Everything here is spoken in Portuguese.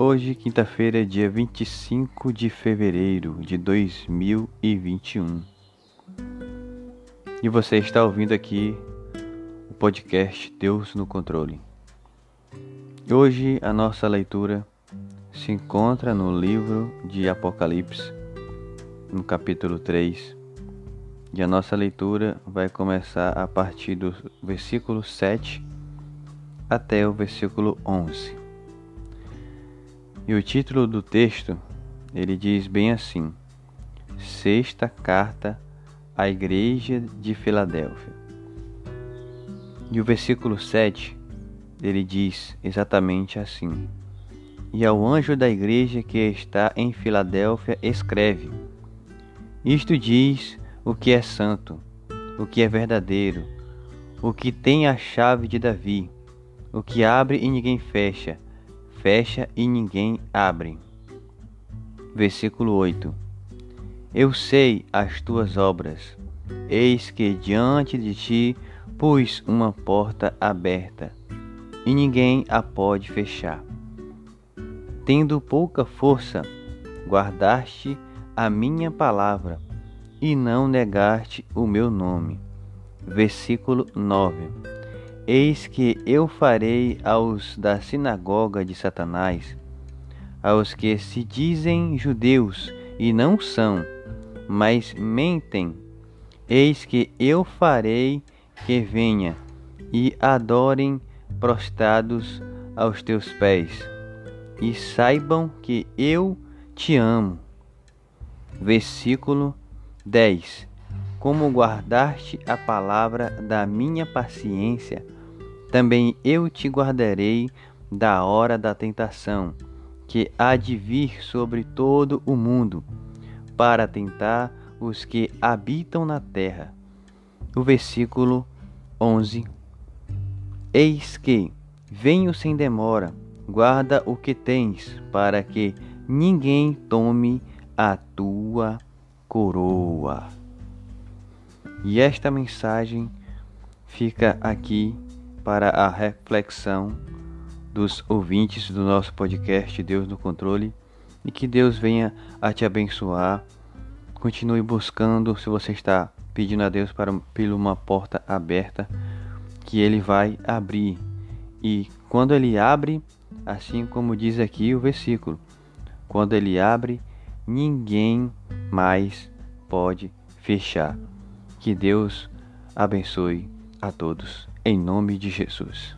Hoje, quinta-feira, dia 25 de fevereiro de 2021. E você está ouvindo aqui o podcast Deus no Controle. Hoje a nossa leitura se encontra no livro de Apocalipse, no capítulo 3. E a nossa leitura vai começar a partir do versículo 7 até o versículo 11. E o título do texto, ele diz bem assim: Sexta carta à igreja de Filadélfia. E o versículo 7, ele diz exatamente assim: E ao anjo da igreja que está em Filadélfia escreve: Isto diz o que é santo, o que é verdadeiro, o que tem a chave de Davi, o que abre e ninguém fecha fecha e ninguém abre. Versículo 8: Eu sei as tuas obras, eis que diante de ti pus uma porta aberta, e ninguém a pode fechar. Tendo pouca força, guardaste a minha palavra e não negaste o meu nome. Versículo 9 Eis que eu farei aos da sinagoga de Satanás, aos que se dizem judeus e não são, mas mentem, eis que eu farei que venha e adorem prostrados aos teus pés, e saibam que eu te amo. Versículo 10 Como guardaste a palavra da minha paciência, também eu te guardarei da hora da tentação, que há de vir sobre todo o mundo, para tentar os que habitam na terra. O versículo 11: Eis que venho sem demora, guarda o que tens, para que ninguém tome a tua coroa. E esta mensagem fica aqui para a reflexão dos ouvintes do nosso podcast Deus no Controle e que Deus venha a te abençoar. Continue buscando, se você está pedindo a Deus para por uma porta aberta, que Ele vai abrir. E quando Ele abre, assim como diz aqui o versículo, quando Ele abre, ninguém mais pode fechar. Que Deus abençoe a todos em nome de Jesus.